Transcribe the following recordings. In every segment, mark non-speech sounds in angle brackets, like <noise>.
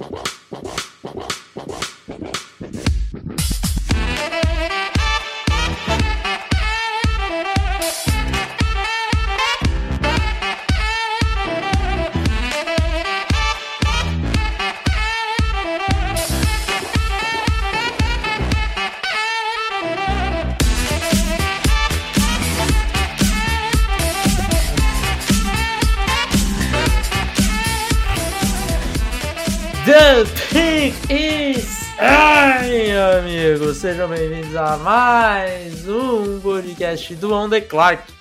The sejam bem-vindos a mais um podcast do On The Clark.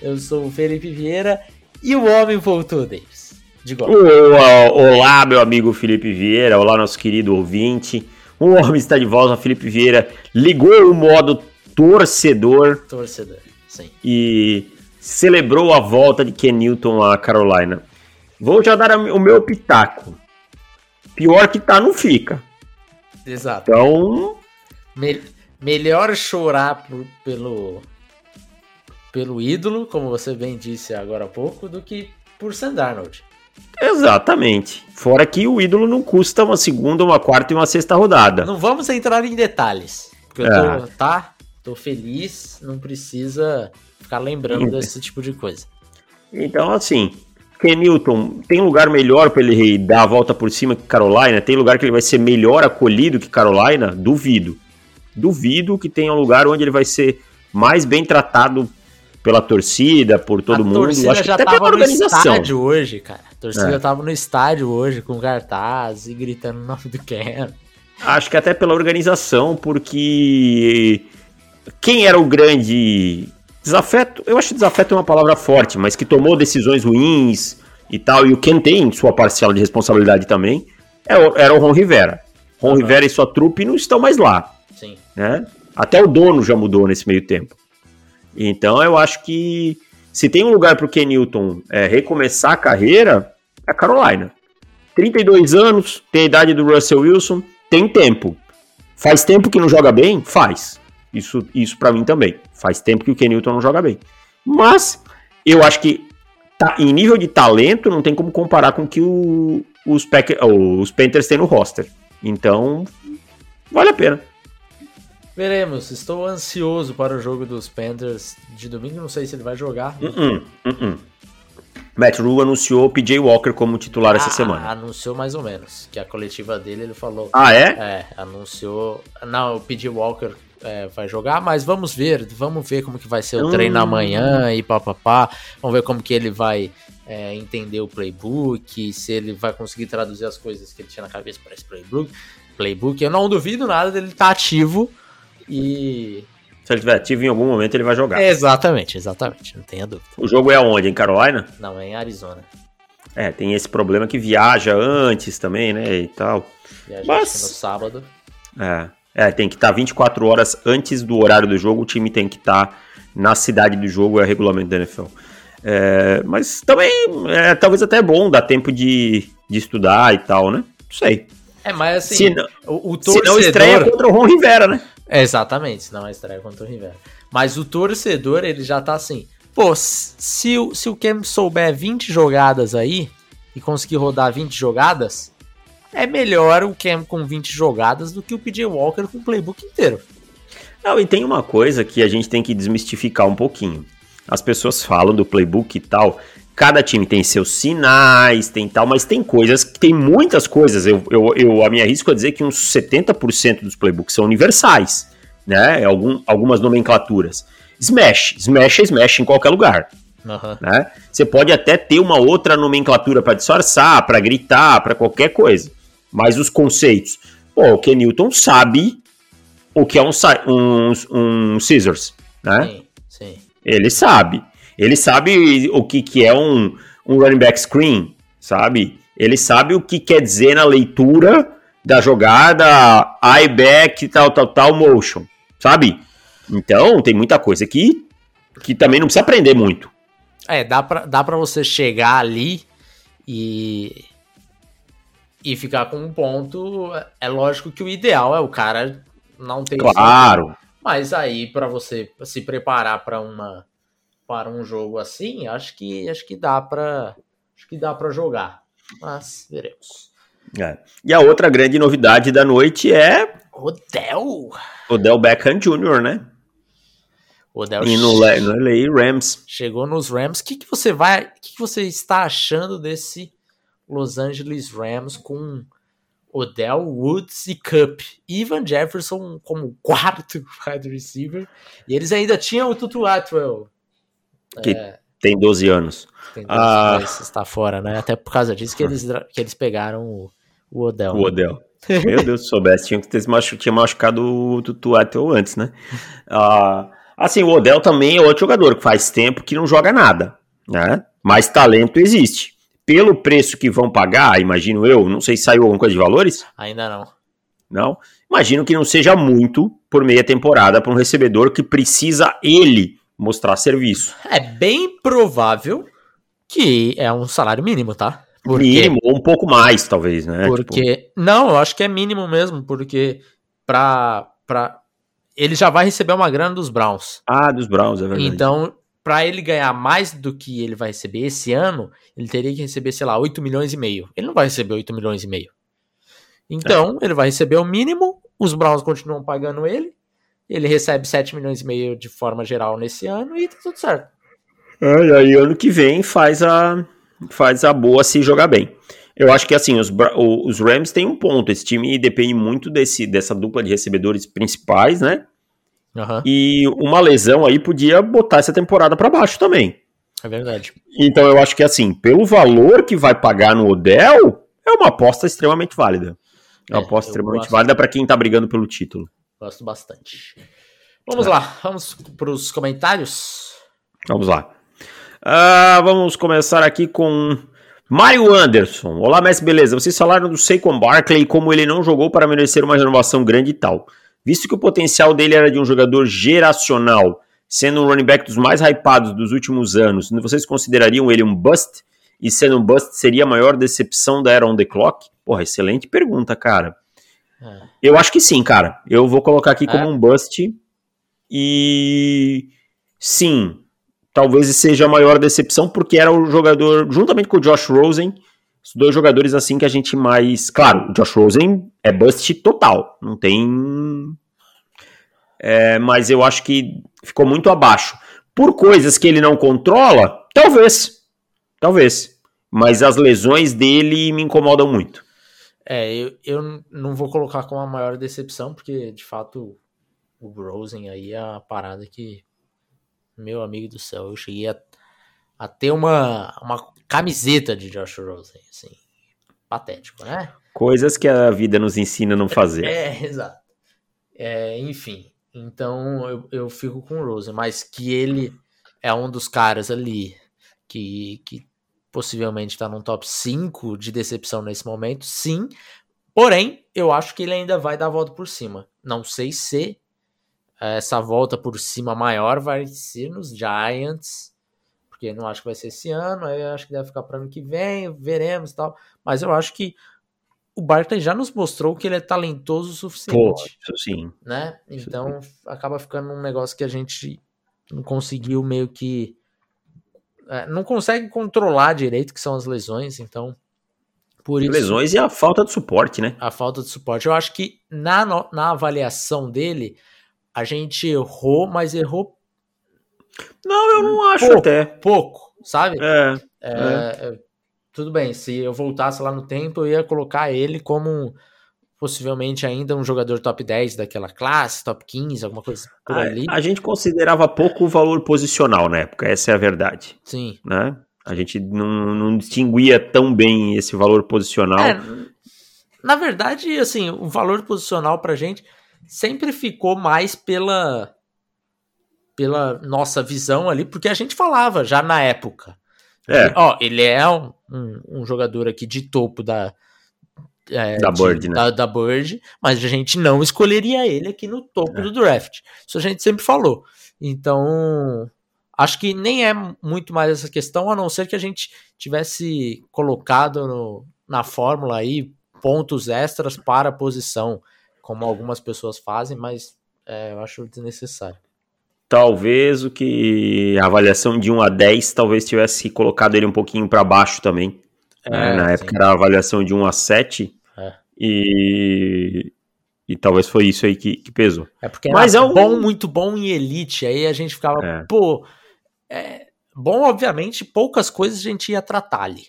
Eu sou o Felipe Vieira e o homem voltou, Davis. Diga olá, olá, meu amigo Felipe Vieira, olá, nosso querido ouvinte. O homem está de volta, Felipe Vieira ligou o modo torcedor. Torcedor, sim. E celebrou a volta de Ken Newton à Carolina. Vou já dar o meu pitaco pior que tá, não fica. Exato. Então. Me melhor chorar por, pelo, pelo ídolo, como você bem disse agora há pouco, do que por Sandarnold. Exatamente. Fora que o ídolo não custa uma segunda, uma quarta e uma sexta rodada. Não vamos entrar em detalhes. Porque eu tô, é. tá, tô feliz, não precisa ficar lembrando desse tipo de coisa. Então, assim, Kenilton, tem lugar melhor para ele dar a volta por cima que Carolina? Tem lugar que ele vai ser melhor acolhido que Carolina? Duvido. Duvido que tenha um lugar onde ele vai ser mais bem tratado pela torcida, por todo a mundo. Torcida Acho já que até tava no estádio hoje, cara. A torcida é. tava no estádio hoje com cartaz e gritando o nome do Ken. Acho que até pela organização, porque quem era o grande Desafeto, eu acho que desafeto é uma palavra forte, mas que tomou decisões ruins e tal, e o Ken tem sua parcela de responsabilidade também, é era o Ron Rivera. Ron uhum. Rivera e sua trupe não estão mais lá. Sim. Né? Até o dono já mudou nesse meio tempo. Então eu acho que se tem um lugar para o Ken Newton é, recomeçar a carreira, é a Carolina. 32 anos, tem a idade do Russell Wilson, tem tempo. Faz tempo que não joga bem? Faz. Isso, isso para mim também. Faz tempo que o Ken Newton não joga bem. Mas eu acho que tá, em nível de talento não tem como comparar com o que o, os, Pack, os Panthers têm no roster. Então, vale a pena. Veremos. Estou ansioso para o jogo dos Panthers de domingo. Não sei se ele vai jogar. Uh -uh, uh Matt Rule anunciou o PJ Walker como titular ah, essa semana. Anunciou mais ou menos. Que a coletiva dele ele falou. Ah, é? É, anunciou. Não, o PJ Walker é, vai jogar, mas vamos ver, vamos ver como que vai ser o hum. treino amanhã e papapá. Vamos ver como que ele vai é, entender o playbook, se ele vai conseguir traduzir as coisas que ele tinha na cabeça para esse playbook. Playbook, eu não duvido nada dele estar tá ativo e se ele estiver ativo em algum momento ele vai jogar. Exatamente, exatamente, não tenha dúvida. O jogo é aonde? Em Carolina? Não, é em Arizona. É, tem esse problema que viaja antes também, né, e tal. Viaja Mas... no sábado. É. É, tem que estar tá 24 horas antes do horário do jogo, o time tem que estar tá na cidade do jogo, é regulamento da NFL. É, mas também, é, talvez até é bom, dar tempo de, de estudar e tal, né? Não sei. É, mas assim, se não, o, o torcedor... Se não estreia contra o Ron Rivera, né? É, exatamente, se não estreia contra o Rivera. Mas o torcedor, ele já tá assim, pô, se, o, se o Cam souber 20 jogadas aí, e conseguir rodar 20 jogadas, é melhor o Cam com 20 jogadas do que o PJ Walker com o playbook inteiro. Não, e tem uma coisa que a gente tem que desmistificar um pouquinho. As pessoas falam do playbook e tal. Cada time tem seus sinais, tem tal, mas tem coisas, tem muitas coisas. Eu, eu, eu a minha risco a dizer que uns 70% dos playbooks são universais, né? Algum, algumas nomenclaturas. Smash, smash é smash em qualquer lugar. Uhum. Né? Você pode até ter uma outra nomenclatura para disfarçar, para gritar, para qualquer coisa mas os conceitos. Pô, o Ken Newton sabe o que é um, um, um scissors, né? Sim, sim. Ele sabe. Ele sabe o que, que é um, um running back screen, sabe? Ele sabe o que quer dizer na leitura da jogada, eye back, tal, tal, tal, motion, sabe? Então, tem muita coisa que, que também não precisa aprender muito. É, dá pra, dá pra você chegar ali e e ficar com um ponto. É lógico que o ideal é o cara não ter. Claro. mas aí para você se preparar para uma para um jogo assim, acho que acho que dá para acho que dá para jogar. Mas veremos. É. E a outra grande novidade da noite é. Odell! Odell Beckham Jr., né? Odell e no, Le, no LA Rams. Chegou nos Rams. O que, que você vai. O que, que você está achando desse Los Angeles Rams com Odell, Woods e Cup. Ivan Jefferson como quarto <laughs> wide receiver. E eles ainda tinham o Tutu Atwell. Que é, tem 12 anos. Tem 12 ah. está fora, né? Até por causa disso que eles, que eles pegaram o, o Odell. O Odell. Meu Deus, se soubesse, tinha que ter machu tinha machucado o Tutu Atwell antes, né? Ah, assim, o Odell também é outro jogador que faz tempo que não joga nada, né? Mas talento existe pelo preço que vão pagar, imagino eu, não sei se saiu alguma coisa de valores. Ainda não. Não? Imagino que não seja muito por meia temporada para um recebedor que precisa ele mostrar serviço. É bem provável que é um salário mínimo, tá? Porque... Mínimo, ou um pouco mais, talvez, né? Porque. Tipo... Não, eu acho que é mínimo mesmo, porque pra, pra... ele já vai receber uma grana dos Browns. Ah, dos Browns, é verdade. Então, para ele ganhar mais do que ele vai receber esse ano, ele teria que receber, sei lá, 8 milhões e meio. Ele não vai receber 8 milhões e meio. Então, é. ele vai receber o mínimo, os Browns continuam pagando ele, ele recebe 7 milhões e meio de forma geral nesse ano e tá tudo certo. É, e aí ano que vem faz a faz a boa se jogar bem. Eu acho que assim, os, os Rams têm um ponto, esse time depende muito desse, dessa dupla de recebedores principais, né? Uhum. E uma lesão aí podia botar essa temporada para baixo também. É verdade. Então eu acho que assim, pelo valor que vai pagar no Odell, é uma aposta extremamente válida. É uma é, aposta extremamente válida para quem tá brigando pelo título. Gosto bastante. Vamos lá, vamos para os comentários. Vamos lá. Uh, vamos começar aqui com Mário Anderson. Olá, mestre, beleza? Vocês falaram do Saquon Barkley e como ele não jogou para merecer uma renovação grande e tal. Visto que o potencial dele era de um jogador geracional, sendo um running back dos mais hypados dos últimos anos, vocês considerariam ele um bust? E sendo um bust, seria a maior decepção da era on the clock? Porra, excelente pergunta, cara. É. Eu acho que sim, cara. Eu vou colocar aqui é. como um bust. E sim, talvez seja a maior decepção, porque era o jogador, juntamente com o Josh Rosen, os dois jogadores assim que a gente mais. Claro, o Josh Rosen é bust total. Não tem. É, mas eu acho que ficou muito abaixo. Por coisas que ele não controla, talvez. Talvez. Mas as lesões dele me incomodam muito. É, eu, eu não vou colocar como a maior decepção, porque de fato o Rosen aí é a parada que. Meu amigo do céu, eu cheguei a, a ter uma, uma camiseta de Josh Rosen, assim. Patético, né? Coisas que a vida nos ensina a não fazer. É, <laughs> exato. É, enfim, então eu, eu fico com o Rosen, mas que ele é um dos caras ali que, que possivelmente está num top 5 de decepção nesse momento, sim. Porém, eu acho que ele ainda vai dar a volta por cima. Não sei se essa volta por cima maior vai ser nos Giants porque não acho que vai ser esse ano, aí acho que deve ficar para ano que vem, veremos e tal. Mas eu acho que o Barkley já nos mostrou que ele é talentoso o suficiente. Pô, sim. Né? Então acaba ficando um negócio que a gente não conseguiu meio que. É, não consegue controlar direito, que são as lesões, então. Por isso, lesões e a falta de suporte, né? A falta de suporte. Eu acho que na, na avaliação dele, a gente errou, mas errou não, eu não acho pouco, até. Pouco, sabe? É, é, é. Tudo bem, se eu voltasse lá no tempo, eu ia colocar ele como possivelmente ainda um jogador top 10 daquela classe, top 15, alguma coisa por a, ali. A gente considerava pouco o valor posicional na época, essa é a verdade. Sim. Né? A gente não, não distinguia tão bem esse valor posicional. É, na verdade, assim, o valor posicional pra gente sempre ficou mais pela pela nossa visão ali, porque a gente falava já na época. É. ó, ele é um, um, um, jogador aqui de topo da. É, da, de, Bird, né? da, da Bird, mas a gente não escolheria ele aqui no topo é. do draft. Isso a gente sempre falou. Então, acho que nem é muito mais essa questão, a não ser que a gente tivesse colocado no, na fórmula aí pontos extras para a posição, como algumas pessoas fazem, mas é, eu acho desnecessário. Talvez o que a avaliação de 1 a 10 talvez tivesse colocado ele um pouquinho para baixo também. É, Na época sim. era a avaliação de 1 a 7. E, e talvez foi isso aí que, que pesou. É porque Mas é um... bom, muito bom em elite. Aí a gente ficava, é. pô. É, bom, obviamente, poucas coisas a gente ia tratar ali.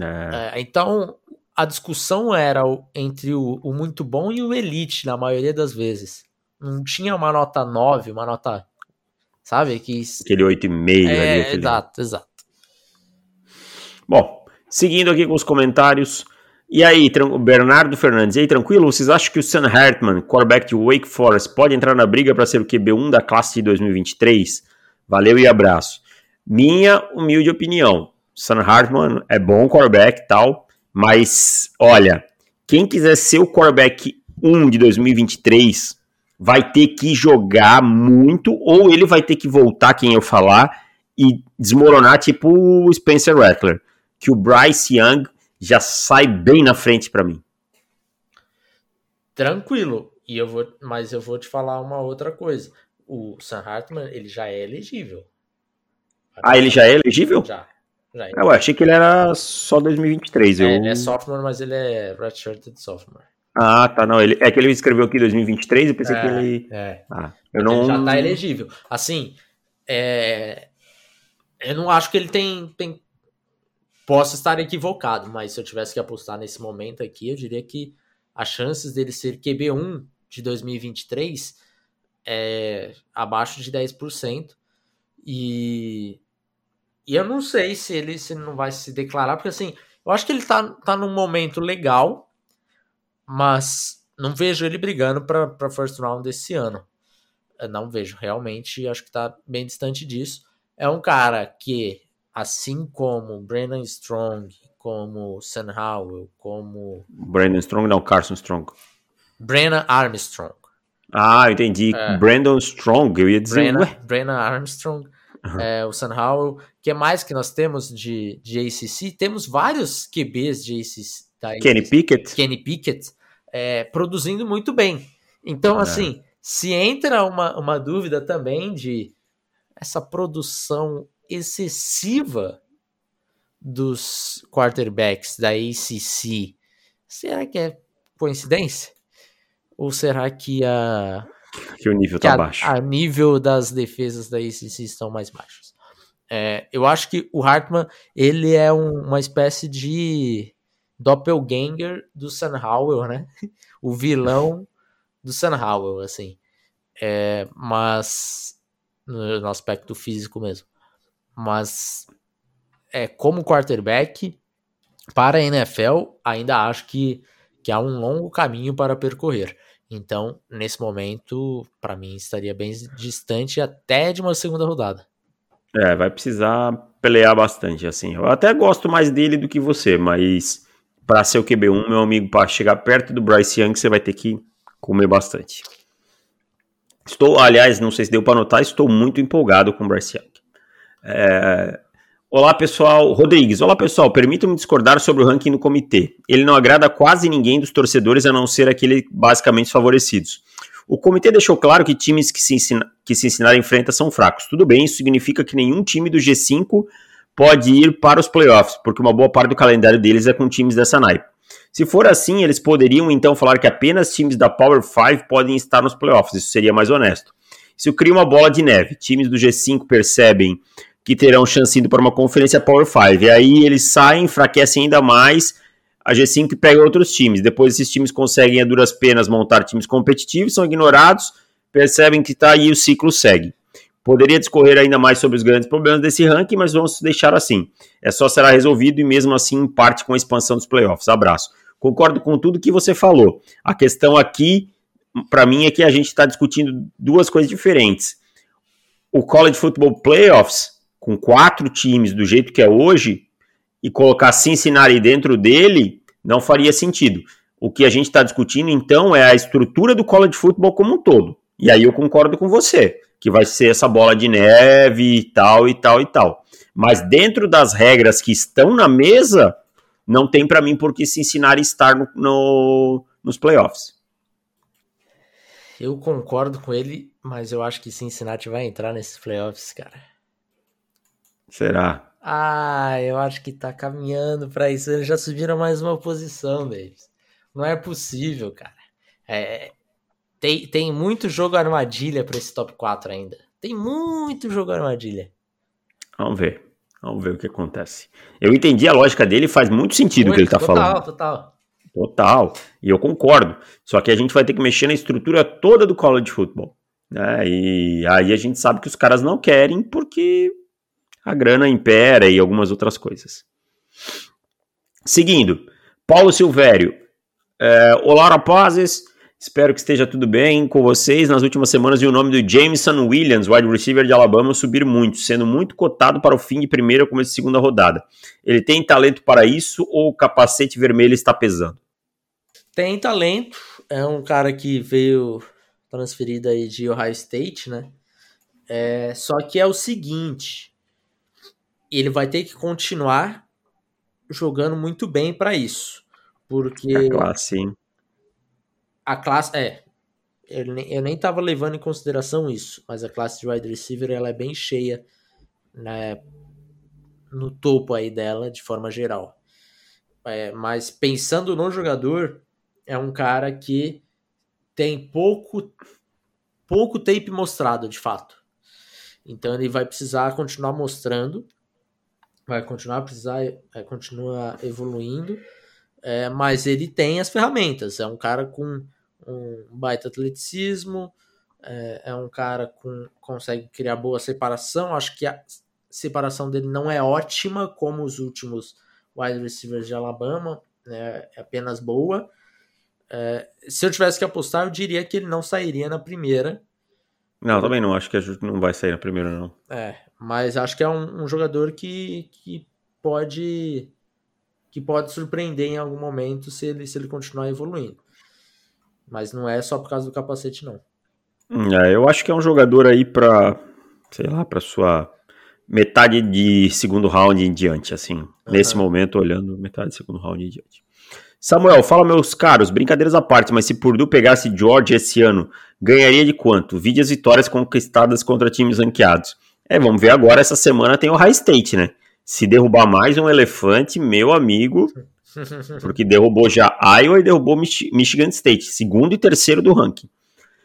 É. É, então, a discussão era entre o, o, muito bom e o elite, na maioria das vezes. Não tinha uma nota 9, uma nota. Sabe? Que... Aquele 8,5 é, ali. Aquele... Exato, exato. Bom, seguindo aqui com os comentários. E aí, Bernardo Fernandes, e aí, tranquilo? Vocês acham que o Sam Hartman, quarterback de Wake Forest, pode entrar na briga para ser o QB1 da classe de 2023? Valeu e abraço. Minha humilde opinião, Sam Hartman é bom quarterback e tal, mas olha, quem quiser ser o quarterback 1 de 2023 vai ter que jogar muito, ou ele vai ter que voltar, quem eu falar, e desmoronar tipo o Spencer Rattler, que o Bryce Young já sai bem na frente para mim. Tranquilo. E eu vou, mas eu vou te falar uma outra coisa. O Sam Hartman, ele já é elegível. Ah, ele já é elegível? Já. já é eu achei que ele era só 2023. É, eu... Ele é sophomore, mas ele é redshirted sophomore. Ah, tá, não. Ele, é que ele escreveu aqui 2023 e pensei é, que ele. É. Ah, eu não... Ele já tá elegível. Assim, é... eu não acho que ele tem, tem Posso estar equivocado, mas se eu tivesse que apostar nesse momento aqui, eu diria que as chances dele ser QB1 de 2023 é abaixo de 10%. E, e eu não sei se ele, se ele não vai se declarar, porque assim, eu acho que ele tá, tá num momento legal, mas não vejo ele brigando para first round desse ano. Eu não vejo, realmente, acho que tá bem distante disso. É um cara que assim como Brandon Strong, como Sam Howell, como. Brandon Strong, não, Carson Strong. Brandon Armstrong. Ah, entendi. É. Brandon Strong, eu ia dizer. Brandon, Brandon Armstrong, uhum. é, o Sam Howell. O que mais que nós temos de, de ACC? Temos vários QBs de ACC. Da Kenny Pickett. Kenny Pickett, é, produzindo muito bem. Então, é. assim, se entra uma, uma dúvida também de essa produção excessiva dos quarterbacks da ACC, será que é coincidência? Ou será que a que o nível está baixo? A nível das defesas da ACC estão mais baixos. É, eu acho que o Hartman ele é um, uma espécie de doppelganger do Sam Howell, né? <laughs> O vilão do Sam Howell, assim. É, mas no, no aspecto físico mesmo mas é, como quarterback para a NFL, ainda acho que, que há um longo caminho para percorrer. Então, nesse momento, para mim, estaria bem distante até de uma segunda rodada. É, vai precisar pelear bastante, assim. Eu até gosto mais dele do que você, mas para ser o QB1, meu amigo, para chegar perto do Bryce Young, você vai ter que comer bastante. Estou, aliás, não sei se deu para notar, estou muito empolgado com o Bryce Young. É... Olá pessoal, Rodrigues. Olá pessoal, permitam-me discordar sobre o ranking do comitê. Ele não agrada quase ninguém dos torcedores a não ser aquele basicamente favorecidos. O comitê deixou claro que times que se, ensina, que se ensinarem frente são fracos. Tudo bem, isso significa que nenhum time do G5 pode ir para os playoffs, porque uma boa parte do calendário deles é com times dessa naipe. Se for assim, eles poderiam então falar que apenas times da Power 5 podem estar nos playoffs, isso seria mais honesto. Isso cria uma bola de neve. Times do G5 percebem que terão chance indo para uma conferência Power 5. E aí eles saem, enfraquecem ainda mais a G5 pega outros times. Depois esses times conseguem a duras penas montar times competitivos, são ignorados, percebem que está aí o ciclo segue. Poderia discorrer ainda mais sobre os grandes problemas desse ranking, mas vamos deixar assim. É só será resolvido e mesmo assim em parte com a expansão dos playoffs. Abraço. Concordo com tudo que você falou. A questão aqui, para mim, é que a gente está discutindo duas coisas diferentes. O College Football Playoffs com quatro times do jeito que é hoje e colocar Cincinnati dentro dele, não faria sentido. O que a gente está discutindo, então, é a estrutura do college football como um todo. E aí eu concordo com você, que vai ser essa bola de neve e tal, e tal, e tal. Mas dentro das regras que estão na mesa, não tem para mim por que Cincinnati estar no, no, nos playoffs. Eu concordo com ele, mas eu acho que Cincinnati vai entrar nesses playoffs, cara. Será? Ah, eu acho que tá caminhando para isso. Eles já subiram mais uma posição deles. Não é possível, cara. É, tem, tem muito jogo armadilha para esse top 4 ainda. Tem muito jogo armadilha. Vamos ver. Vamos ver o que acontece. Eu entendi a lógica dele faz muito sentido o que ele tá total, falando. Total, total. Total. E eu concordo. Só que a gente vai ter que mexer na estrutura toda do college football. Né? E aí a gente sabe que os caras não querem porque a grana impera e algumas outras coisas. Seguindo, Paulo Silvério. É, Olá, rapazes. Espero que esteja tudo bem com vocês. Nas últimas semanas, vi o nome do Jameson Williams, wide receiver de Alabama, subir muito, sendo muito cotado para o fim de primeira ou começo de segunda rodada. Ele tem talento para isso ou o capacete vermelho está pesando? Tem talento. É um cara que veio transferido aí de Ohio State, né? É, só que é o seguinte, ele vai ter que continuar jogando muito bem para isso, porque a classe, hein? a classe é, eu nem, eu nem tava levando em consideração isso, mas a classe de wide receiver ela é bem cheia, né? No topo aí dela, de forma geral. É, mas pensando no jogador, é um cara que tem pouco pouco tape mostrado de fato. Então ele vai precisar continuar mostrando, vai continuar precisar é, continuar evoluindo, é, mas ele tem as ferramentas. É um cara com um baita atleticismo, é, é um cara com consegue criar boa separação. Acho que a separação dele não é ótima como os últimos wide receivers de Alabama, né, é apenas boa é, se eu tivesse que apostar, eu diria que ele não sairia na primeira. Não, também não. Acho que não vai sair na primeira, não. É, mas acho que é um, um jogador que, que pode que pode surpreender em algum momento se ele, se ele continuar evoluindo. Mas não é só por causa do capacete, não. É, eu acho que é um jogador aí para, sei lá, para sua metade de segundo round em diante, assim. Uhum. Nesse momento, olhando metade de segundo round em diante. Samuel, fala meus caros, brincadeiras à parte, mas se Purdue pegasse George esse ano, ganharia de quanto? Vide as vitórias conquistadas contra times ranqueados. É, vamos ver agora, essa semana tem o High State, né? Se derrubar mais um elefante, meu amigo, <laughs> porque derrubou já Iowa e derrubou Michigan State, segundo e terceiro do ranking.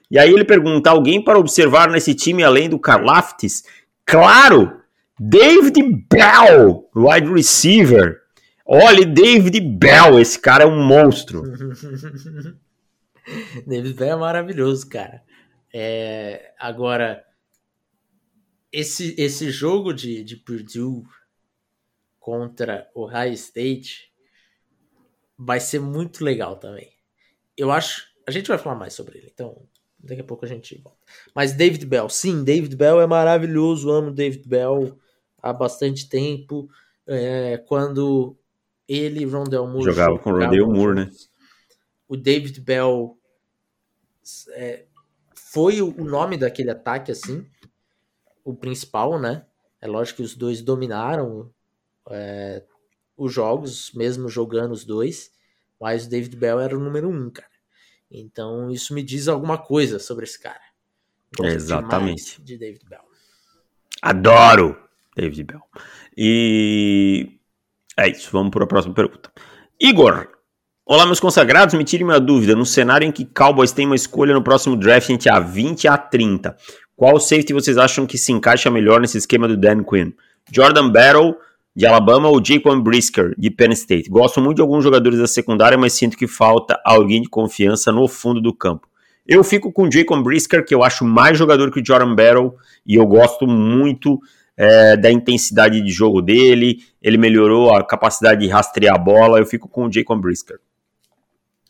E aí ele pergunta, alguém para observar nesse time além do Karlaftis? Claro! David Bell, wide receiver, Olha, David Bell, esse cara é um monstro. <laughs> David Bell é maravilhoso, cara. É, agora, esse, esse jogo de, de Purdue contra o High State vai ser muito legal também. Eu acho. A gente vai falar mais sobre ele, então daqui a pouco a gente volta. Mas David Bell, sim, David Bell é maravilhoso. Amo David Bell há bastante tempo. É, quando ele e Rondell Moore jogava com o Rondell Moore, né? O David Bell é, foi o nome daquele ataque, assim, o principal, né? É lógico que os dois dominaram é, os jogos, mesmo jogando os dois, mas o David Bell era o número um, cara. Então isso me diz alguma coisa sobre esse cara. Exatamente. De David Bell. Adoro David Bell. E é isso, vamos para a próxima pergunta. Igor, olá meus consagrados, me tire uma dúvida. No cenário em que Cowboys tem uma escolha no próximo draft entre a 20 e a 30, qual safety vocês acham que se encaixa melhor nesse esquema do Dan Quinn? Jordan Battle, de Alabama, ou Jaquan Brisker, de Penn State? Gosto muito de alguns jogadores da secundária, mas sinto que falta alguém de confiança no fundo do campo. Eu fico com o Jaquan Brisker, que eu acho mais jogador que o Jordan Battle, e eu gosto muito é, da intensidade de jogo dele, ele melhorou a capacidade de rastrear a bola. Eu fico com o Jacob Brisker.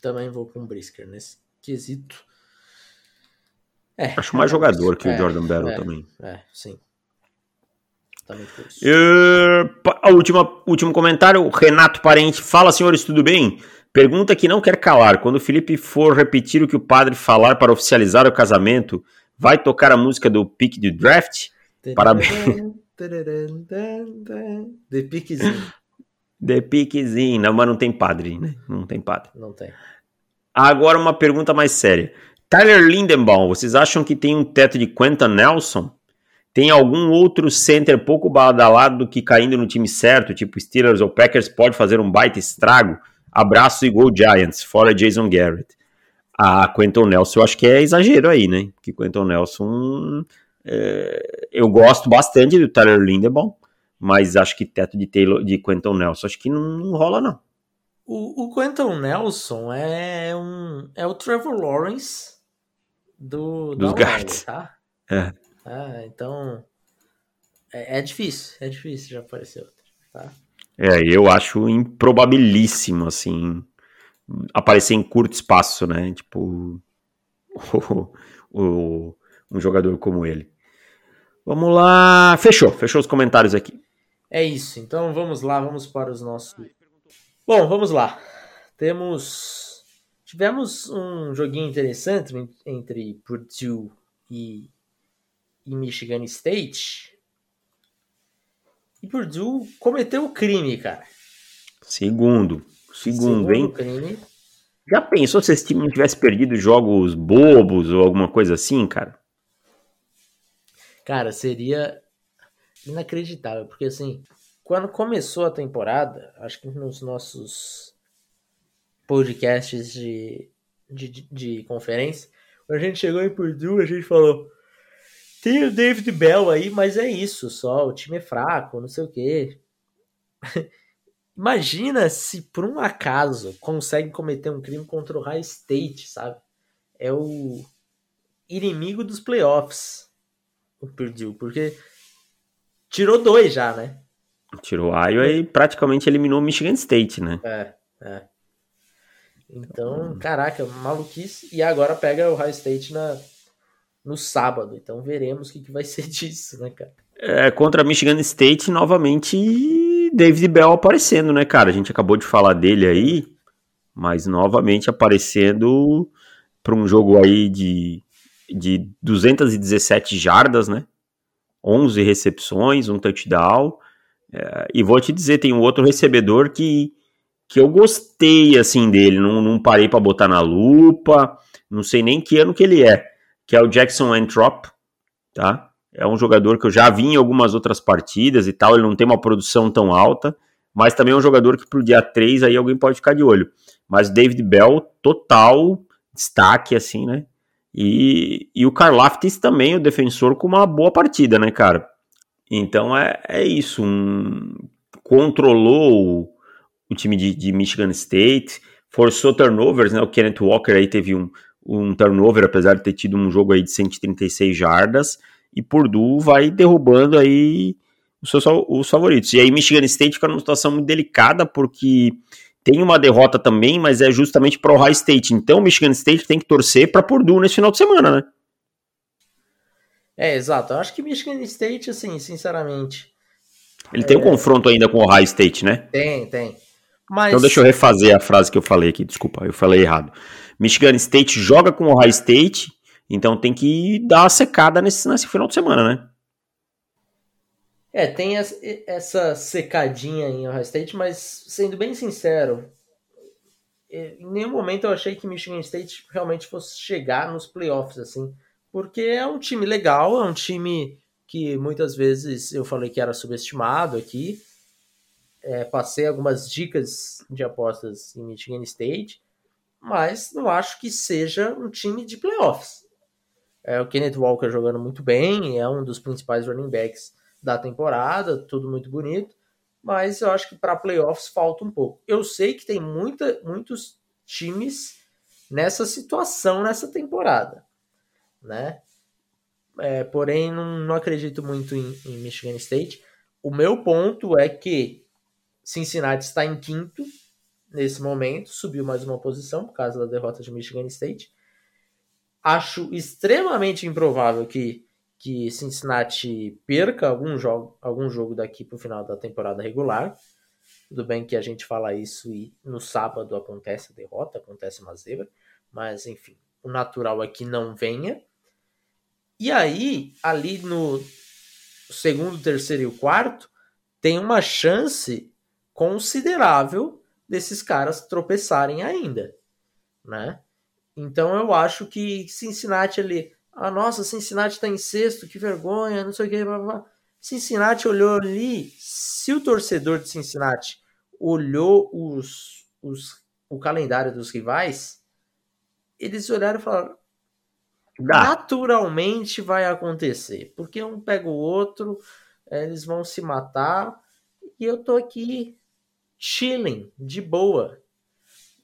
Também vou com o Brisker nesse quesito. É, Acho mais jogador que é, o Jordan Battle é, também. É, sim. a última, último comentário, Renato Parente. Fala, senhores, tudo bem? Pergunta que não quer calar. Quando o Felipe for repetir o que o padre falar para oficializar o casamento, vai tocar a música do pick de draft? Parabéns. <laughs> De piquezinho. De piquezinho. Não, mas não tem padre, né? Não tem padre. Não tem. Agora uma pergunta mais séria. Tyler Lindenbaum, vocês acham que tem um teto de Quentin Nelson? Tem algum outro center pouco badalado que caindo no time certo, tipo Steelers ou Packers, pode fazer um baita estrago? Abraço e Go Giants, fora Jason Garrett. A Quentin Nelson, eu acho que é exagero aí, né? Que Quentin Nelson. É, eu gosto bastante do Tyler Lindebaum, mas acho que teto de, Taylor, de Quentin Nelson, acho que não, não rola, não. O, o Quentin Nelson é um é o Trevor Lawrence do dos Guards, tá? É. Ah, então é, é, difícil, é difícil já aparecer outro, tá? É, eu acho improbabilíssimo assim aparecer em curto espaço, né? Tipo, o, <laughs> o, um jogador como ele. Vamos lá. Fechou, fechou os comentários aqui. É isso, então vamos lá, vamos para os nossos. Bom, vamos lá. Temos. Tivemos um joguinho interessante entre Purdue e, e Michigan State. E Purdue cometeu o crime, cara. Segundo. Segundo, hein? Crime. Já pensou se esse time não tivesse perdido jogos bobos ou alguma coisa assim, cara? Cara, seria inacreditável, porque assim, quando começou a temporada, acho que nos nossos podcasts de, de, de, de conferência, quando a gente chegou em Purdue, a gente falou: tem o David Bell aí, mas é isso só, o time é fraco, não sei o quê. <laughs> Imagina se por um acaso consegue cometer um crime contra o High State, sabe? É o inimigo dos playoffs, o Purdue, porque tirou dois já, né? Tirou o Iowa e praticamente eliminou o Michigan State, né? É, é. Então, caraca, maluquice. E agora pega o High State na, no sábado. Então veremos o que, que vai <laughs> ser disso, né, cara? É, contra Michigan State, novamente David Bell aparecendo, né, cara? A gente acabou de falar dele aí, mas novamente aparecendo para um jogo aí de, de 217 jardas, né? 11 recepções, um touchdown. É, e vou te dizer, tem um outro recebedor que, que eu gostei, assim, dele. Não, não parei para botar na lupa, não sei nem que ano que ele é, que é o Jackson Antrop, tá? É um jogador que eu já vi em algumas outras partidas e tal, ele não tem uma produção tão alta, mas também é um jogador que pro dia 3 aí alguém pode ficar de olho. Mas David Bell, total destaque, assim, né? E, e o Karlaftis também, o defensor, com uma boa partida, né, cara? Então é, é isso. Um, controlou o, time de, de, Michigan State, forçou turnovers, né? O Kenneth Walker aí teve um, um turnover, apesar de ter tido um jogo aí de 136 jardas e Purdue vai derrubando aí os seus os favoritos. E aí Michigan State fica numa situação muito delicada porque tem uma derrota também, mas é justamente para o Ohio State. Então Michigan State tem que torcer para Purdue nesse final de semana, né? É, exato. Eu acho que Michigan State, assim, sinceramente. Ele é... tem um confronto ainda com o Ohio State, né? Tem, tem. Mas... Então deixa eu refazer a frase que eu falei aqui, desculpa, eu falei errado. Michigan State joga com o Ohio State então tem que dar uma secada nesse, nesse final de semana, né? É, tem essa secadinha em Ohio State, mas sendo bem sincero, em nenhum momento eu achei que Michigan State realmente fosse chegar nos playoffs, assim, porque é um time legal, é um time que muitas vezes eu falei que era subestimado aqui. É, passei algumas dicas de apostas em Michigan State, mas não acho que seja um time de playoffs. É, o Kenneth Walker jogando muito bem, é um dos principais running backs da temporada, tudo muito bonito, mas eu acho que para playoffs falta um pouco. Eu sei que tem muita, muitos times nessa situação nessa temporada, né? É, porém, não, não, acredito muito em, em Michigan State. O meu ponto é que Cincinnati está em quinto nesse momento, subiu mais uma posição por causa da derrota de Michigan State. Acho extremamente improvável que, que Cincinnati perca algum jogo, algum jogo daqui para o final da temporada regular. Tudo bem que a gente fala isso e no sábado acontece a derrota, acontece uma zebra, mas enfim, o natural é que não venha. E aí, ali no segundo, terceiro e quarto, tem uma chance considerável desses caras tropeçarem ainda, né? Então eu acho que Cincinnati ali, ah, nossa, Cincinnati está em sexto, que vergonha, não sei o que, blá, blá. Cincinnati olhou ali, se o torcedor de Cincinnati olhou os, os, o calendário dos rivais, eles olharam e falaram: Dá. naturalmente vai acontecer, porque um pega o outro, eles vão se matar e eu tô aqui chilling, de boa.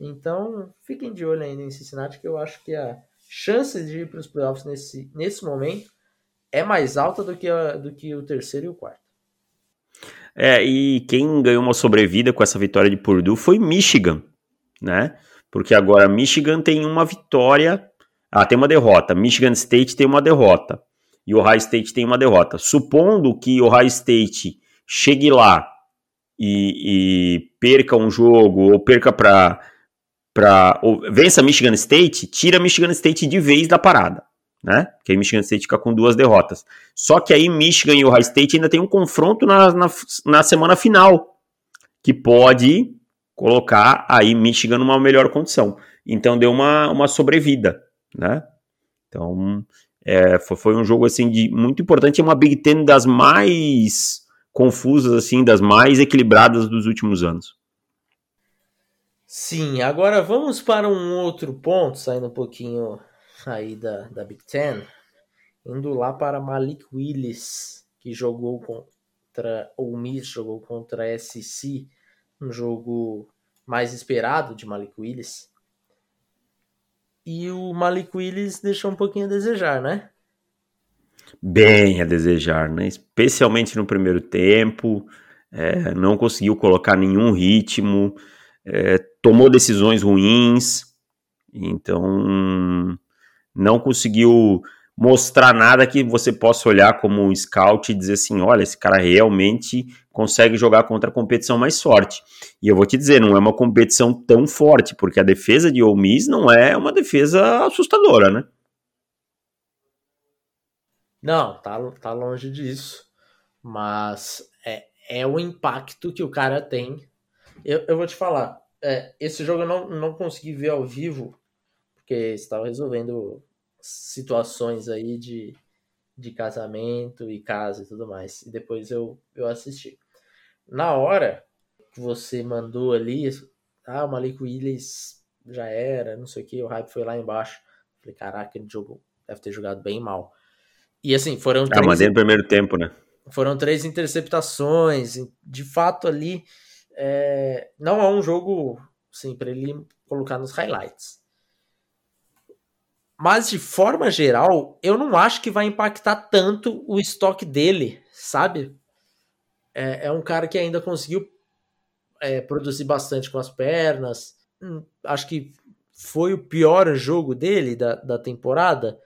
Então, fiquem de olho ainda em Cincinnati, que eu acho que a chance de ir para os playoffs nesse, nesse momento é mais alta do que, a, do que o terceiro e o quarto. É, e quem ganhou uma sobrevida com essa vitória de Purdue foi Michigan, né? Porque agora Michigan tem uma vitória, ah, tem uma derrota. Michigan State tem uma derrota e Ohio State tem uma derrota. Supondo que Ohio State chegue lá e, e perca um jogo ou perca para para vença Michigan State, tira Michigan State de vez da parada né? Que aí Michigan State fica com duas derrotas. Só que aí Michigan e Ohio State ainda tem um confronto na, na, na semana final, que pode colocar aí Michigan numa melhor condição. Então deu uma, uma sobrevida, né? Então é, foi, foi, um jogo assim de muito importante, é uma Big Ten das mais confusas assim, das mais equilibradas dos últimos anos. Sim, agora vamos para um outro ponto, saindo um pouquinho aí da, da Big Ten, indo lá para Malik Willis, que jogou contra o Miss, jogou contra a SC, um jogo mais esperado de Malik Willis. E o Malik Willis deixou um pouquinho a desejar, né? Bem a desejar, né? Especialmente no primeiro tempo, é, não conseguiu colocar nenhum ritmo, é, tomou decisões ruins, então não conseguiu mostrar nada que você possa olhar como um scout e dizer assim, olha, esse cara realmente consegue jogar contra a competição mais forte. E eu vou te dizer, não é uma competição tão forte, porque a defesa de Ole Miss não é uma defesa assustadora, né? Não, tá, tá longe disso. Mas é, é o impacto que o cara tem. Eu, eu vou te falar, é, esse jogo eu não, não consegui ver ao vivo, porque estava resolvendo situações aí de, de casamento e casa e tudo mais. E depois eu, eu assisti. Na hora que você mandou ali, ah, o Malik Willis já era, não sei o que, o hype foi lá embaixo. Falei, caraca, ele jogou, deve ter jogado bem mal. E assim, foram ah, três. Ah, mandei no primeiro tempo, né? Foram três interceptações. De fato, ali, é, não é um jogo, assim, para ele colocar nos highlights. Mas de forma geral, eu não acho que vai impactar tanto o estoque dele, sabe? É, é um cara que ainda conseguiu é, produzir bastante com as pernas. Hum, acho que foi o pior jogo dele da, da temporada.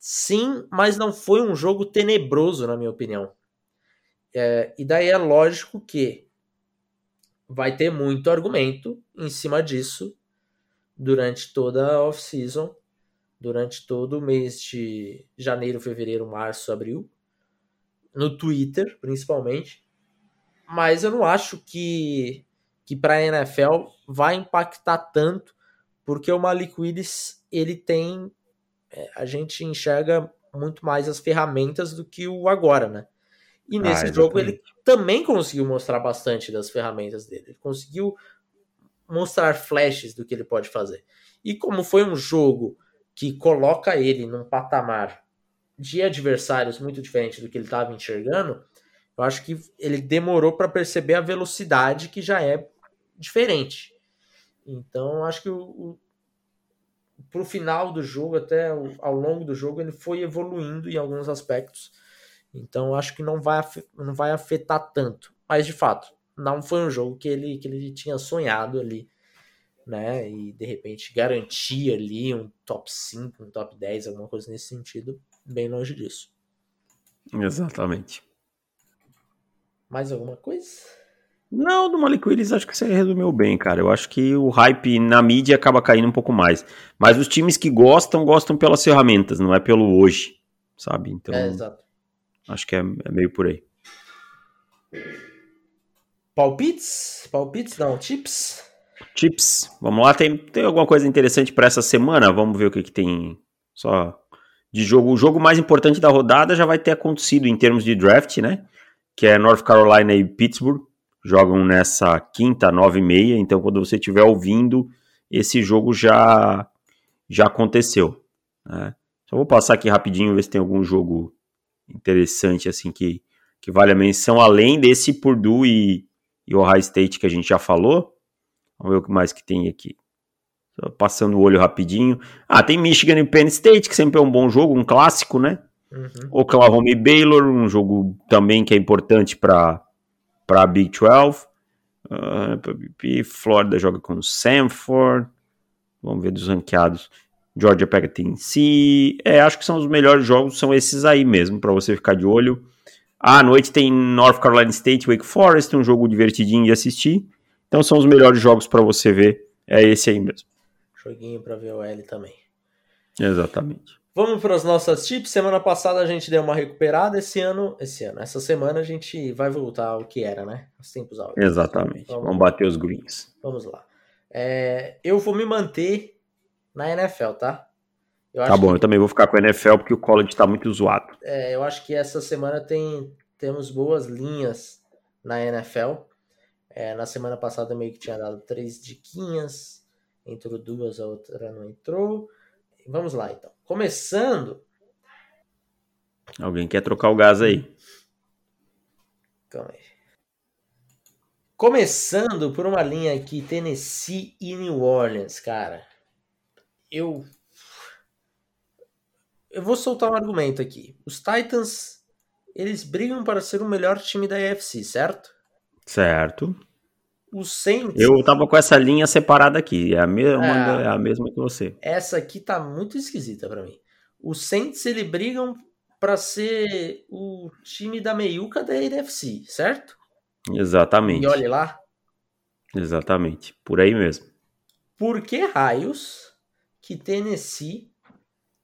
Sim, mas não foi um jogo tenebroso, na minha opinião. É, e daí é lógico que vai ter muito argumento em cima disso durante toda a off-season durante todo o mês de janeiro, fevereiro, março, abril, no Twitter, principalmente. Mas eu não acho que que para a NFL vai impactar tanto, porque o Malik Willis, ele tem a gente enxerga muito mais as ferramentas do que o agora, né? E ah, nesse ah, jogo ele também conseguiu mostrar bastante das ferramentas dele. Ele conseguiu mostrar flashes do que ele pode fazer. E como foi um jogo que coloca ele num patamar de adversários muito diferente do que ele estava enxergando, eu acho que ele demorou para perceber a velocidade que já é diferente. Então, acho que o, o pro final do jogo, até o, ao longo do jogo, ele foi evoluindo em alguns aspectos. Então, acho que não vai, não vai afetar tanto. Mas, de fato, não foi um jogo que ele, que ele tinha sonhado ali né? E de repente garantir ali um top 5, um top 10, alguma coisa nesse sentido, bem longe disso. Exatamente. Mais alguma coisa? Não, do Malik Willis acho que você resumiu bem, cara. Eu acho que o hype na mídia acaba caindo um pouco mais. Mas os times que gostam, gostam pelas ferramentas, não é pelo hoje, sabe? Então, é, exato. acho que é, é meio por aí. Palpites? Palpites não, tips? Chips, vamos lá. Tem, tem alguma coisa interessante para essa semana? Vamos ver o que, que tem só de jogo. O jogo mais importante da rodada já vai ter acontecido em termos de draft, né? Que é North Carolina e Pittsburgh. Jogam nessa quinta, nove e meia. Então, quando você estiver ouvindo, esse jogo já, já aconteceu. Né? Só vou passar aqui rapidinho, ver se tem algum jogo interessante assim que, que vale a menção, além desse Purdue e, e Ohio State que a gente já falou. Vamos ver o que mais que tem aqui. Só passando o olho rapidinho. Ah, tem Michigan e Penn State, que sempre é um bom jogo, um clássico, né? Uhum. Oklahoma e Baylor, um jogo também que é importante para a Big 12. Uh, Florida joga com Sanford. Vamos ver dos ranqueados. Georgia pega Tennessee. É, acho que são os melhores jogos, são esses aí mesmo, para você ficar de olho. À noite tem North Carolina State, Wake Forest, um jogo divertidinho de assistir. Então são os melhores jogos para você ver. É esse aí mesmo. Joguinho para ver o L também. Exatamente. Vamos para as nossas tips. Semana passada a gente deu uma recuperada. Esse ano, esse ano, essa semana a gente vai voltar ao que era, né? Os tempos áureos. Exatamente. Vamos, Vamos bater os greens. Vamos lá. É, eu vou me manter na NFL, tá? Eu tá bom, que... eu também vou ficar com a NFL porque o college tá muito zoado. É, eu acho que essa semana tem temos boas linhas na NFL. É, na semana passada meio que tinha dado três diquinhas, entrou duas, a outra não entrou. Vamos lá então. Começando. Alguém quer trocar o gás aí? Calma aí. Começando por uma linha aqui, Tennessee e New Orleans, cara eu. Eu vou soltar um argumento aqui. Os Titans, eles brigam para ser o melhor time da AFC, certo? Certo. Os Saints. Eu tava com essa linha separada aqui. É a mesma, é, é a mesma que você. Essa aqui tá muito esquisita para mim. Os Saints, eles brigam para ser o time da meiuca da AFC, certo? Exatamente. E olhe lá. Exatamente. Por aí mesmo. Por que raios que Tennessee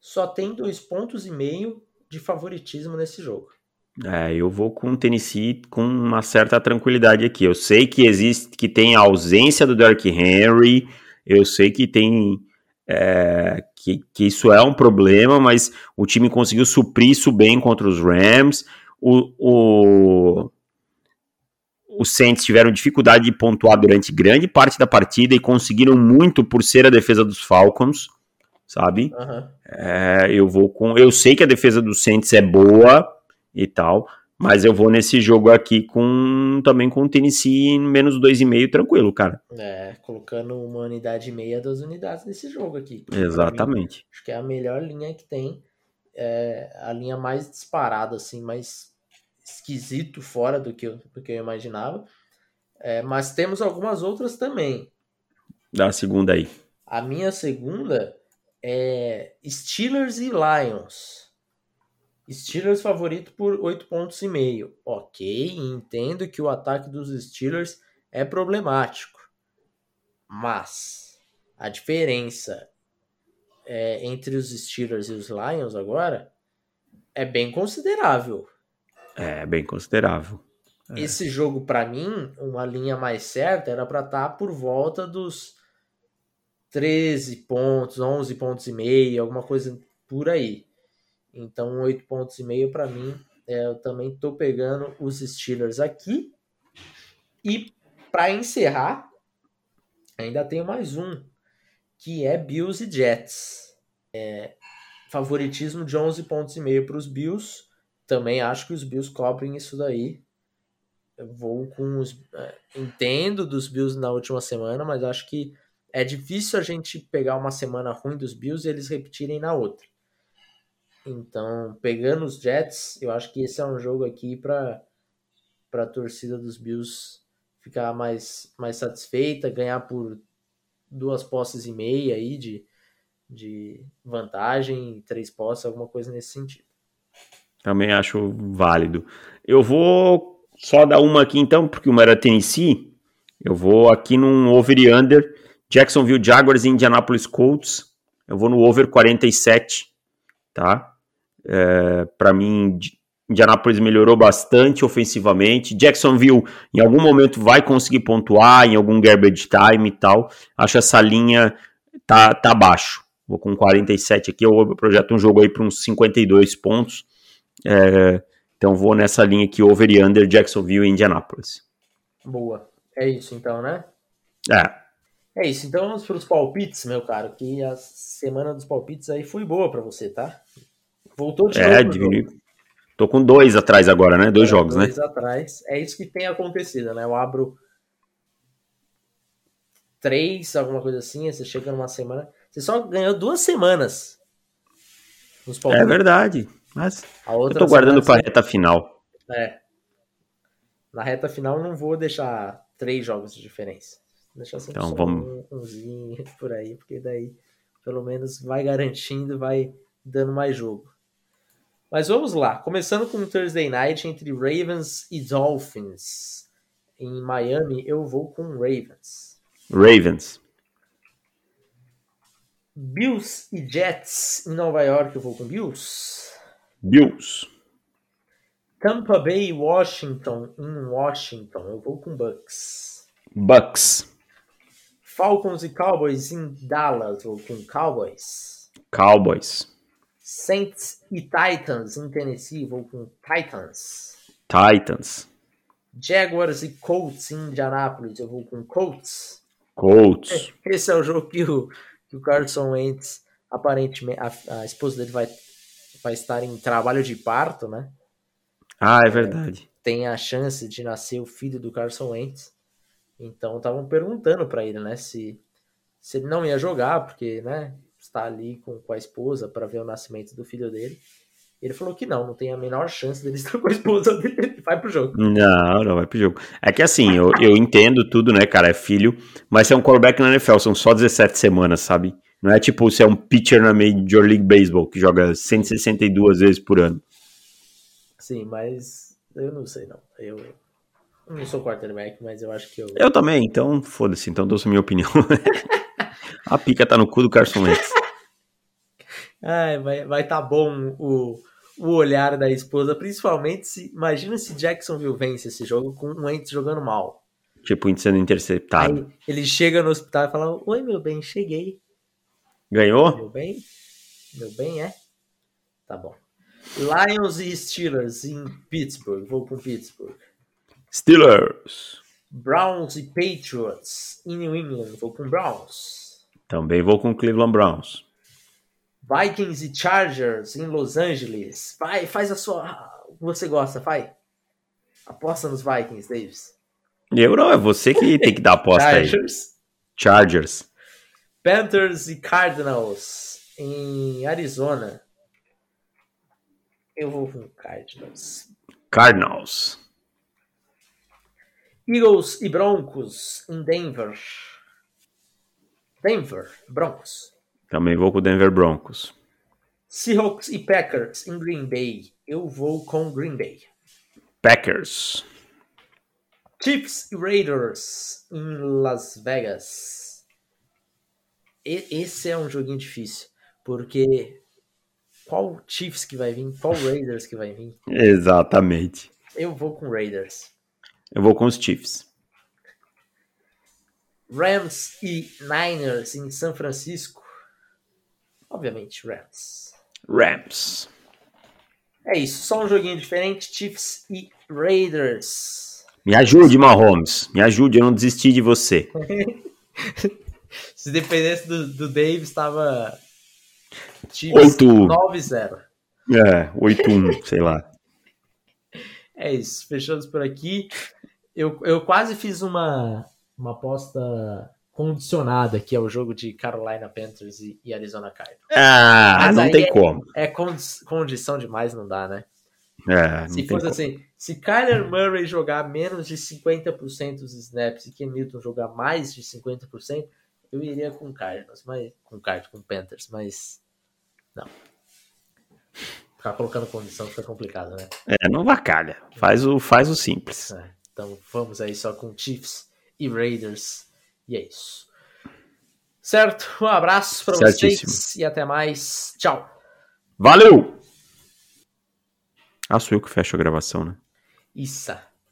só tem dois pontos e meio de favoritismo nesse jogo. É, eu vou com o Tennessee com uma certa tranquilidade aqui. Eu sei que existe, que tem a ausência do Derrick Henry, eu sei que tem é, que, que, isso é um problema, mas o time conseguiu suprir isso bem contra os Rams. O, o, os Saints tiveram dificuldade de pontuar durante grande parte da partida e conseguiram muito por ser a defesa dos Falcons sabe? Uhum. É, eu vou com. Eu sei que a defesa do Saints é boa e tal, mas eu vou nesse jogo aqui com também com o Tennessee menos dois e meio tranquilo, cara. É, colocando uma unidade e meia, duas unidades nesse jogo aqui. Exatamente. Mim, acho que é a melhor linha que tem. É a linha mais disparada, assim, mais esquisito fora do que eu, do que eu imaginava. É, mas temos algumas outras também. Da segunda aí. A minha segunda é Steelers e Lions. Steelers favorito por 8 pontos e meio. Ok, entendo que o ataque dos Steelers é problemático. Mas a diferença é, entre os Steelers e os Lions agora é bem considerável. É, bem considerável. É. Esse jogo, para mim, uma linha mais certa era para estar tá por volta dos 13 pontos, 11 pontos e meio, alguma coisa por aí. Então, 8 pontos e meio para mim, é, eu também tô pegando os Steelers aqui. E para encerrar, ainda tenho mais um, que é Bills e Jets. É, favoritismo de 11 pontos e meio para os Bills. Também acho que os Bills cobrem isso daí. Eu vou com os. É, entendo dos Bills na última semana, mas acho que é difícil a gente pegar uma semana ruim dos Bills e eles repetirem na outra. Então, pegando os Jets, eu acho que esse é um jogo aqui para a torcida dos Bills ficar mais, mais satisfeita, ganhar por duas posses e meia aí de, de vantagem, três posses, alguma coisa nesse sentido. Também acho válido. Eu vou só dar uma aqui então, porque uma era Tennessee. Eu vou aqui num over e under Jacksonville Jaguars e Indianapolis Colts. Eu vou no over 47, tá? É, para mim, Indianapolis melhorou bastante ofensivamente. Jacksonville, em algum momento, vai conseguir pontuar, em algum garbage time e tal. Acho essa linha tá, tá baixo. Vou com 47 aqui. Eu projeto um jogo aí para uns 52 pontos. É, então vou nessa linha aqui, over e under, Jacksonville e Indianapolis. Boa. É isso então, né? É. É isso. Então vamos para os palpites, meu caro. Que a semana dos palpites aí foi boa para você, tá? Voltou de É, novo. diminui. Tô com dois atrás agora, né? Dois É, jogos, né? dois atrás. É isso que tem acontecido, né? Eu abro três, alguma coisa assim, você chega numa semana. Você só ganhou duas semanas nos É verdade. Mas A eu tô guardando semana pra reta final. É. Na reta final não vou deixar três jogos de diferença. Vou deixar sempre Então, só vamos- um, umzinho <laughs> por aí, porque daí pelo menos vai garantindo, vai dando mais jogo. Mas vamos lá, começando com o Thursday Night entre Ravens e Dolphins. Em Miami, eu vou com Ravens. Ravens. Bills e Jets em Nova York, eu vou com Bills. Bills. Tampa Bay e Washington em Washington, eu vou com Bucks. Bucks. Falcons e Cowboys em Dallas, eu vou com Cowboys. Cowboys. Saints e Titans em Tennessee, vou com Titans. Titans. Jaguars e Colts em Indianapolis, eu vou com Colts. Colts. Esse é o jogo que o, que o Carson Wentz, aparentemente, a, a esposa dele vai, vai estar em trabalho de parto, né? Ah, é verdade. Tem a chance de nascer o filho do Carson Wentz. Então estavam perguntando para ele, né, se, se ele não ia jogar, porque, né, está ali com, com a esposa para ver o nascimento do filho dele. Ele falou que não, não tem a menor chance dele <laughs> estar com a esposa dele. Vai pro jogo. Não, não vai pro jogo. É que assim, eu, eu entendo tudo, né, cara? É filho, mas é um quarterback na NFL, são só 17 semanas, sabe? Não é tipo você é um pitcher na Major League Baseball, que joga 162 vezes por ano. Sim, mas eu não sei não. Eu não sou quarterback, mas eu acho que eu. Eu também, então foda-se, então dou minha opinião. <laughs> A pica tá no cu do Carson Wentz. Ai, vai vai tá bom o, o olhar da esposa, principalmente se. Imagina se Jacksonville vence esse jogo com o Wentz jogando mal. Tipo, sendo interceptado. Aí ele chega no hospital e fala: Oi, meu bem, cheguei. Ganhou? Meu bem? Meu bem é? Tá bom. Lions e Steelers em Pittsburgh. Vou com Pittsburgh. Steelers. Browns e Patriots em New England. Vou com Browns. Também vou com Cleveland Browns. Vikings e Chargers em Los Angeles. Vai, faz a sua. o que Você gosta, vai. Aposta nos Vikings, Davis. Eu não, é você que tem que dar aposta aí. Chargers. Chargers. Panthers e Cardinals em Arizona. Eu vou com Cardinals. Cardinals. Eagles e Broncos em Denver. Denver, Broncos. Também vou com o Denver Broncos. Seahawks e Packers em Green Bay. Eu vou com Green Bay. Packers. Chiefs e Raiders em Las Vegas. E- esse é um joguinho difícil, porque qual Chiefs que vai vir, qual Raiders que vai vir? <laughs> Exatamente. Eu vou com Raiders. Eu vou com os Chiefs. Rams e Niners em São Francisco. Obviamente, Rams. Rams. É isso, só um joguinho diferente. Chiefs e Raiders. Me ajude, Mahomes. Me ajude, eu não desisti de você. <laughs> Se dependesse do, do Davis, estava Oito. 9-0. É, 8-1, sei lá. <laughs> É isso, fechamos por aqui. Eu, eu quase fiz uma, uma aposta condicionada aqui ao jogo de Carolina Panthers e, e Arizona Cardinals. Ah, Mas não aí tem é- como. É condi condição demais, não dá, né? É, não Se tem fosse como. assim, se Kyler Murray jogar menos de 50% dos snaps e Ken Newton jogar mais de 50%, eu iria com Cardinals, mas com Cardinals, com Panthers, mas não. Ficar colocando condição fica complicado, né? É, não vacalha. Faz o, faz o simples. É, então vamos aí só com Chiefs e Raiders. E é isso. Certo? Um abraço para vocês e até mais. Tchau. Valeu! Ah, sou eu que fecho a gravação, né? Issa.